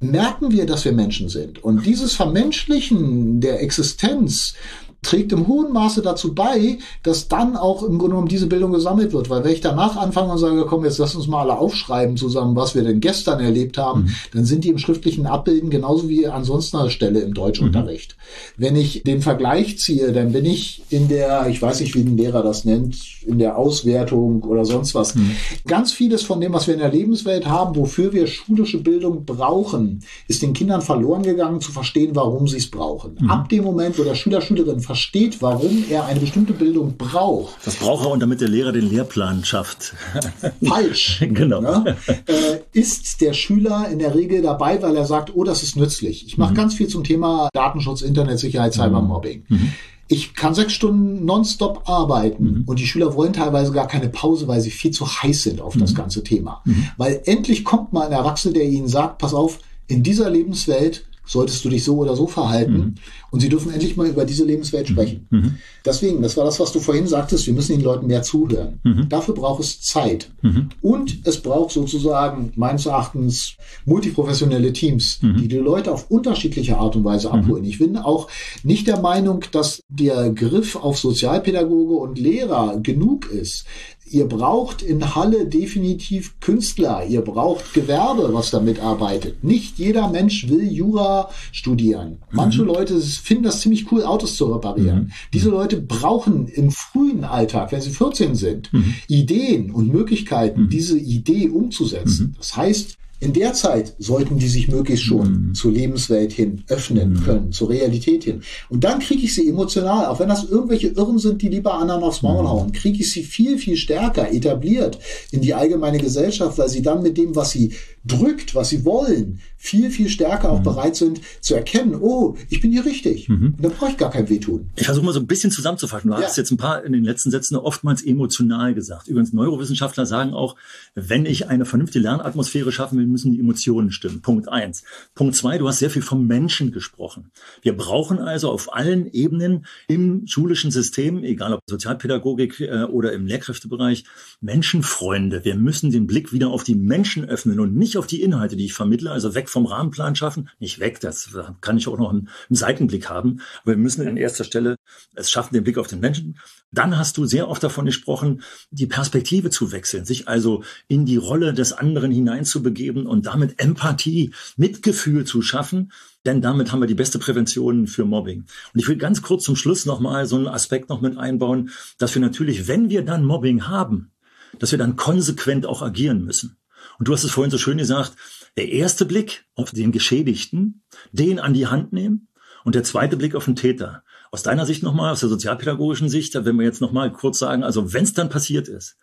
S6: merken wir, dass wir Menschen sind. Und dieses Vermenschlichen der Existenz, trägt im hohen Maße dazu bei, dass dann auch im Grunde genommen diese Bildung gesammelt wird. Weil wenn ich danach anfange und sage, komm, jetzt lass uns mal alle aufschreiben zusammen, was wir denn gestern erlebt haben, mhm. dann sind die im schriftlichen Abbilden genauso wie ansonsten eine Stelle im Deutschunterricht. Mhm. Wenn ich den Vergleich ziehe, dann bin ich in der, ich weiß nicht, wie ein Lehrer das nennt, in der Auswertung oder sonst was. Mhm. Ganz vieles von dem, was wir in der Lebenswelt haben, wofür wir schulische Bildung brauchen, ist den Kindern verloren gegangen, zu verstehen, warum sie es brauchen. Mhm. Ab dem Moment, wo der Schüler, Schülerin versteht, warum er eine bestimmte Bildung braucht.
S5: Das braucht er und damit der Lehrer den Lehrplan schafft.
S6: Falsch. genau. Ne? Äh, ist der Schüler in der Regel dabei, weil er sagt, oh, das ist nützlich. Ich mache mhm. ganz viel zum Thema Datenschutz, Internetsicherheit, Cybermobbing. Mhm. mhm. Ich kann sechs Stunden nonstop arbeiten mhm. und die Schüler wollen teilweise gar keine Pause, weil sie viel zu heiß sind auf das mhm. ganze Thema. Mhm. Weil endlich kommt mal ein Erwachsener, der ihnen sagt, pass auf, in dieser Lebenswelt solltest du dich so oder so verhalten. Mhm. Und sie dürfen endlich mal über diese Lebenswelt mhm. sprechen. Mhm. Deswegen, das war das, was du vorhin sagtest, wir müssen den Leuten mehr zuhören. Mhm. Dafür braucht es Zeit. Mhm. Und es braucht sozusagen meines Erachtens multiprofessionelle Teams, mhm. die die Leute auf unterschiedliche Art und Weise abholen. Ich bin auch nicht der Meinung, dass der Griff auf Sozialpädagoge und Lehrer genug ist ihr braucht in Halle definitiv Künstler, ihr braucht Gewerbe, was da mitarbeitet. Nicht jeder Mensch will Jura studieren. Manche mhm. Leute finden das ziemlich cool, Autos zu reparieren. Mhm. Diese Leute brauchen im frühen Alltag, wenn sie 14 sind, mhm. Ideen und Möglichkeiten, mhm. diese Idee umzusetzen. Mhm. Das heißt, in der Zeit sollten die sich möglichst schon mhm. zur Lebenswelt hin öffnen mhm. können, zur Realität hin. Und dann kriege ich sie emotional, auch wenn das irgendwelche Irren sind, die lieber anderen aufs Maul mhm. hauen, kriege ich sie viel, viel stärker etabliert in die allgemeine Gesellschaft, weil sie dann mit dem, was sie drückt, was sie wollen, viel, viel stärker auch mhm. bereit sind zu erkennen, oh, ich bin hier richtig. Mhm. Und da brauche ich gar kein Wehtun.
S5: Ich versuche mal so ein bisschen zusammenzufassen. Du ja. hast jetzt ein paar in den letzten Sätzen oftmals emotional gesagt. Übrigens, Neurowissenschaftler sagen auch, wenn ich eine vernünftige Lernatmosphäre schaffen will, müssen die Emotionen stimmen. Punkt eins. Punkt zwei, du hast sehr viel vom Menschen gesprochen. Wir brauchen also auf allen Ebenen im schulischen System, egal ob Sozialpädagogik äh, oder im Lehrkräftebereich, Menschenfreunde. Wir müssen den Blick wieder auf die Menschen öffnen und nicht auf die Inhalte, die ich vermittle, also weg vom Rahmenplan schaffen. Nicht weg, das kann ich auch noch einen, einen Seitenblick haben. Aber wir müssen an erster Stelle es schaffen, den Blick auf den Menschen. Dann hast du sehr oft davon gesprochen, die Perspektive zu wechseln, sich also in die Rolle des anderen hineinzubegeben und damit Empathie, Mitgefühl zu schaffen. Denn damit haben wir die beste Prävention für Mobbing. Und ich will ganz kurz zum Schluss nochmal so einen Aspekt noch mit einbauen, dass wir natürlich, wenn wir dann Mobbing haben, dass wir dann konsequent auch agieren müssen. Und du hast es vorhin so schön gesagt, der erste Blick auf den Geschädigten, den an die Hand nehmen und der zweite Blick auf den Täter. Aus deiner Sicht nochmal, aus der sozialpädagogischen Sicht, wenn wir jetzt nochmal kurz sagen, also wenn es dann passiert ist,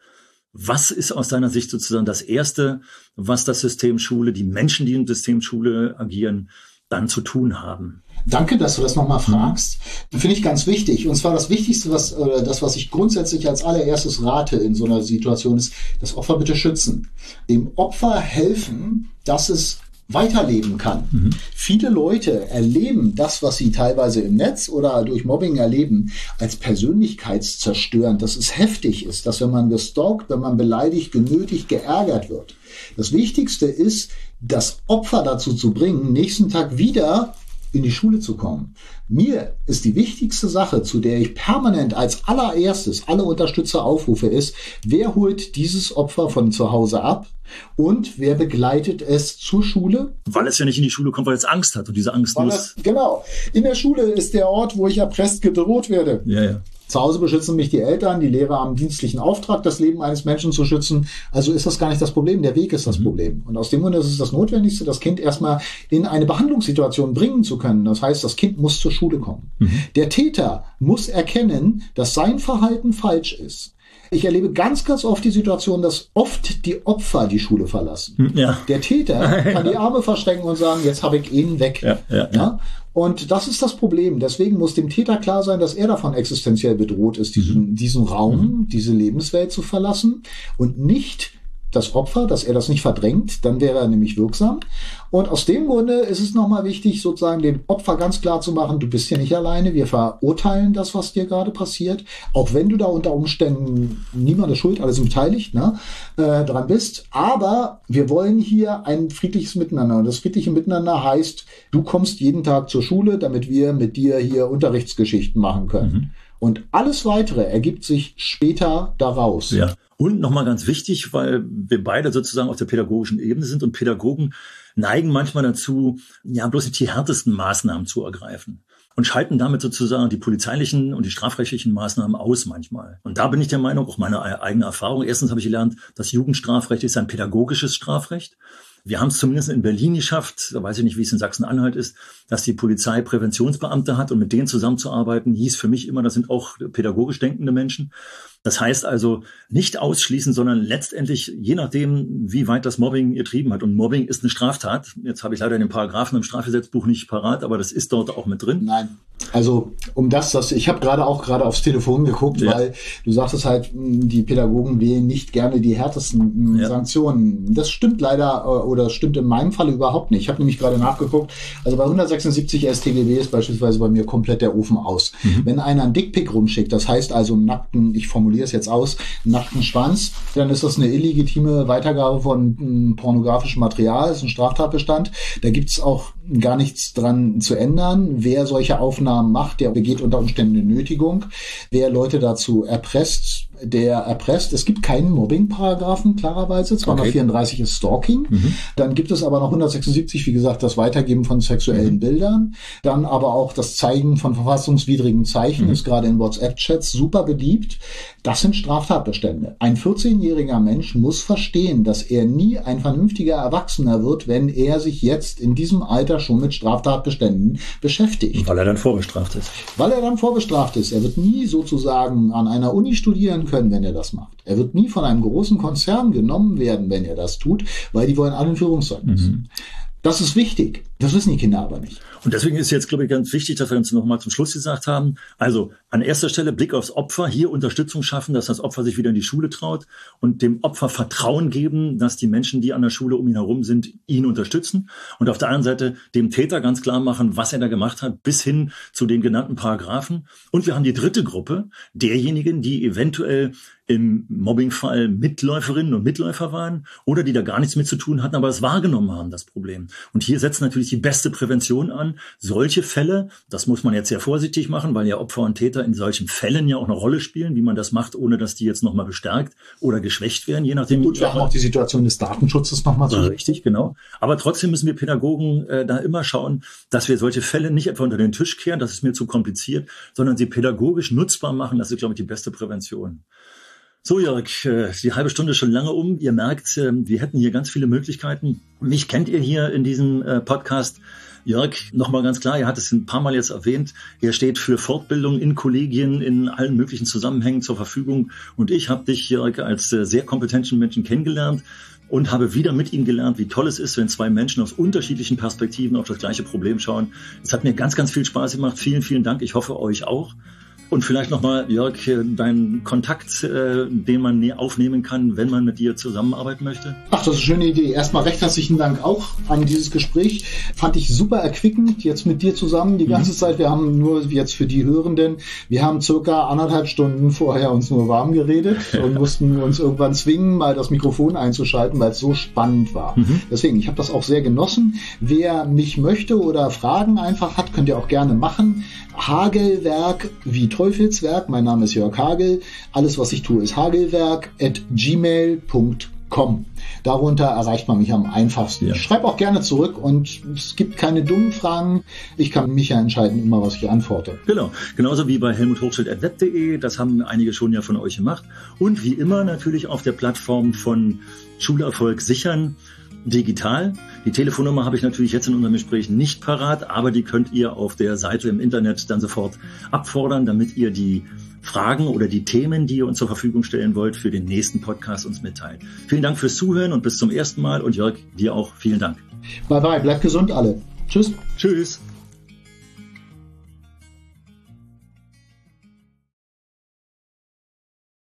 S5: was ist aus deiner Sicht sozusagen das Erste, was das System Schule, die Menschen, die im System Schule agieren, dann zu tun haben?
S6: Danke, dass du das nochmal fragst. Finde ich ganz wichtig. Und zwar das Wichtigste, was, oder das, was ich grundsätzlich als allererstes rate in so einer Situation ist, das Opfer bitte schützen. Dem Opfer helfen, dass es weiterleben kann. Mhm. Viele Leute erleben das, was sie teilweise im Netz oder durch Mobbing erleben, als persönlichkeitszerstörend, dass es heftig ist, dass wenn man gestalkt, wenn man beleidigt, genötigt, geärgert wird. Das Wichtigste ist, das Opfer dazu zu bringen, nächsten Tag wieder in die Schule zu kommen. Mir ist die wichtigste Sache, zu der ich permanent als allererstes alle Unterstützer aufrufe, ist, wer holt dieses Opfer von zu Hause ab und wer begleitet es zur Schule?
S5: Weil es ja nicht in die Schule kommt, weil es Angst hat und diese Angst weil muss.
S6: Es, genau. In der Schule ist der Ort, wo ich erpresst gedroht werde.
S5: Ja, ja.
S6: Zu Hause beschützen mich die Eltern, die Lehrer haben dienstlichen Auftrag, das Leben eines Menschen zu schützen. Also ist das gar nicht das Problem, der Weg ist das mhm. Problem. Und aus dem Grunde ist es das Notwendigste, das Kind erstmal in eine Behandlungssituation bringen zu können. Das heißt, das Kind muss zur Schule kommen. Mhm. Der Täter muss erkennen, dass sein Verhalten falsch ist. Ich erlebe ganz, ganz oft die Situation, dass oft die Opfer die Schule verlassen.
S5: Hm, ja.
S6: Der Täter kann die Arme verschränken und sagen, jetzt habe ich ihn weg.
S5: Ja, ja, ja.
S6: Und das ist das Problem. Deswegen muss dem Täter klar sein, dass er davon existenziell bedroht ist, diesen, mhm. diesen Raum, mhm. diese Lebenswelt zu verlassen und nicht das Opfer, dass er das nicht verdrängt, dann wäre er nämlich wirksam. Und aus dem Grunde ist es nochmal wichtig, sozusagen dem Opfer ganz klar zu machen, du bist hier nicht alleine, wir verurteilen das, was dir gerade passiert, auch wenn du da unter Umständen niemand ist schuld, alles beteiligt, ne, äh, dran bist. Aber wir wollen hier ein friedliches Miteinander. Und das friedliche Miteinander heißt, du kommst jeden Tag zur Schule, damit wir mit dir hier Unterrichtsgeschichten machen können. Mhm. Und alles weitere ergibt sich später daraus.
S5: Ja. Und nochmal ganz wichtig, weil wir beide sozusagen auf der pädagogischen Ebene sind und Pädagogen neigen manchmal dazu, ja, bloß die härtesten Maßnahmen zu ergreifen und schalten damit sozusagen die polizeilichen und die strafrechtlichen Maßnahmen aus manchmal. Und da bin ich der Meinung, auch meine eigene Erfahrung. Erstens habe ich gelernt, das Jugendstrafrecht ist ein pädagogisches Strafrecht. Wir haben es zumindest in Berlin geschafft, da weiß ich nicht, wie es in Sachsen-Anhalt ist, dass die Polizei Präventionsbeamte hat und mit denen zusammenzuarbeiten, hieß für mich immer, das sind auch pädagogisch denkende Menschen. Das heißt also nicht ausschließen, sondern letztendlich je nachdem, wie weit das Mobbing getrieben hat. Und Mobbing ist eine Straftat. Jetzt habe ich leider den Paragraphen im Strafgesetzbuch nicht parat, aber das ist dort auch mit drin.
S6: Nein. Also um das, das ich habe gerade auch gerade aufs Telefon geguckt, ja. weil du sagtest halt, die Pädagogen wählen nicht gerne die härtesten ja. Sanktionen. Das stimmt leider äh, oder stimmt in meinem Fall überhaupt nicht. Ich habe nämlich gerade nachgeguckt. Also bei 176 StGB ist beispielsweise bei mir komplett der Ofen aus. Mhm. Wenn einer einen Dickpick rumschickt, das heißt also einen nackten, ich formuliere formuliere es jetzt aus, nackten Schwanz, dann ist das eine illegitime Weitergabe von hm, pornografischem Material, ist ein Straftatbestand. Da gibt es auch gar nichts dran zu ändern. Wer solche Aufnahmen macht, der begeht unter Umständen eine Nötigung. Wer Leute dazu erpresst, der erpresst. Es gibt keinen Mobbing-Paragraphen, klarerweise. 234 okay. ist Stalking. Mhm. Dann gibt es aber noch 176, wie gesagt, das Weitergeben von sexuellen mhm. Bildern. Dann aber auch das Zeigen von verfassungswidrigen Zeichen, mhm. ist gerade in WhatsApp-Chats super beliebt. Das sind Straftatbestände. Ein 14-jähriger Mensch muss verstehen, dass er nie ein vernünftiger Erwachsener wird, wenn er sich jetzt in diesem Alter schon mit Straftatbeständen beschäftigt.
S5: Weil er dann vorbestraft ist.
S6: Weil er dann vorbestraft ist. Er wird nie sozusagen an einer Uni studieren können, wenn er das macht. Er wird nie von einem großen Konzern genommen werden, wenn er das tut, weil die wollen alle ein Führungszeugnis. Mhm. Das ist wichtig. Das wissen die Kinder aber nicht.
S5: Und deswegen ist jetzt, glaube ich, ganz wichtig, dass wir uns nochmal zum Schluss gesagt haben. Also an erster Stelle Blick aufs Opfer, hier Unterstützung schaffen, dass das Opfer sich wieder in die Schule traut und dem Opfer Vertrauen geben, dass die Menschen, die an der Schule um ihn herum sind, ihn unterstützen. Und auf der anderen Seite dem Täter ganz klar machen, was er da gemacht hat, bis hin zu den genannten Paragraphen. Und wir haben die dritte Gruppe, derjenigen, die eventuell im Mobbingfall Mitläuferinnen und Mitläufer waren oder die da gar nichts mit zu tun hatten, aber es wahrgenommen haben, das Problem. Und hier setzt natürlich die beste Prävention an. Solche Fälle, das muss man jetzt sehr vorsichtig machen, weil ja Opfer und Täter in solchen Fällen ja auch eine Rolle spielen, wie man das macht, ohne dass die jetzt nochmal bestärkt oder geschwächt werden, je nachdem.
S6: Und wir haben auch die Situation des Datenschutzes nochmal
S5: so. Richtig, genau. Aber trotzdem müssen wir Pädagogen äh, da immer schauen, dass wir solche Fälle nicht etwa unter den Tisch kehren, das ist mir zu kompliziert, sondern sie pädagogisch nutzbar machen. Das ist, glaube ich, die beste Prävention. So, Jörg, äh, die halbe Stunde ist schon lange um. Ihr merkt, äh, wir hätten hier ganz viele Möglichkeiten. Mich kennt ihr hier in diesem äh, Podcast. Jörg, nochmal ganz klar, ihr hat es ein paar Mal jetzt erwähnt, er steht für Fortbildung in Kollegien in allen möglichen Zusammenhängen zur Verfügung. Und ich habe dich, Jörg, als sehr kompetenten Menschen kennengelernt und habe wieder mit Ihnen gelernt, wie toll es ist, wenn zwei Menschen aus unterschiedlichen Perspektiven auf das gleiche Problem schauen. Es hat mir ganz, ganz viel Spaß gemacht. Vielen, vielen Dank. Ich hoffe euch auch. Und vielleicht nochmal, Jörg, deinen Kontakt, äh, den man aufnehmen kann, wenn man mit dir zusammenarbeiten möchte?
S6: Ach, das ist eine schöne Idee. Erstmal recht herzlichen Dank auch an dieses Gespräch. Fand ich super erquickend, jetzt mit dir zusammen die ganze mhm. Zeit. Wir haben nur jetzt für die Hörenden, wir haben circa anderthalb Stunden vorher uns nur warm geredet und mussten uns irgendwann zwingen, mal das Mikrofon einzuschalten, weil es so spannend war. Mhm. Deswegen, ich habe das auch sehr genossen. Wer mich möchte oder Fragen einfach hat, könnt ihr auch gerne machen. Hagelwerk wie Teufelswerk. Mein Name ist Jörg Hagel. Alles, was ich tue, ist hagelwerk at gmail.com. Darunter erreicht man mich am einfachsten. Ja. Ich schreibe auch gerne zurück und es gibt keine dummen Fragen. Ich kann mich ja entscheiden, immer was ich antworte.
S5: Genau. Genauso wie bei helmuthochschild.web.de. Das haben einige schon ja von euch gemacht. Und wie immer natürlich auf der Plattform von Schulerfolg sichern digital. Die Telefonnummer habe ich natürlich jetzt in unserem Gespräch nicht parat, aber die könnt ihr auf der Seite im Internet dann sofort abfordern, damit ihr die Fragen oder die Themen, die ihr uns zur Verfügung stellen wollt, für den nächsten Podcast uns mitteilt. Vielen Dank fürs Zuhören und bis zum ersten Mal. Und Jörg, dir auch vielen Dank.
S6: Bye bye, bleibt gesund alle. Tschüss.
S5: Tschüss.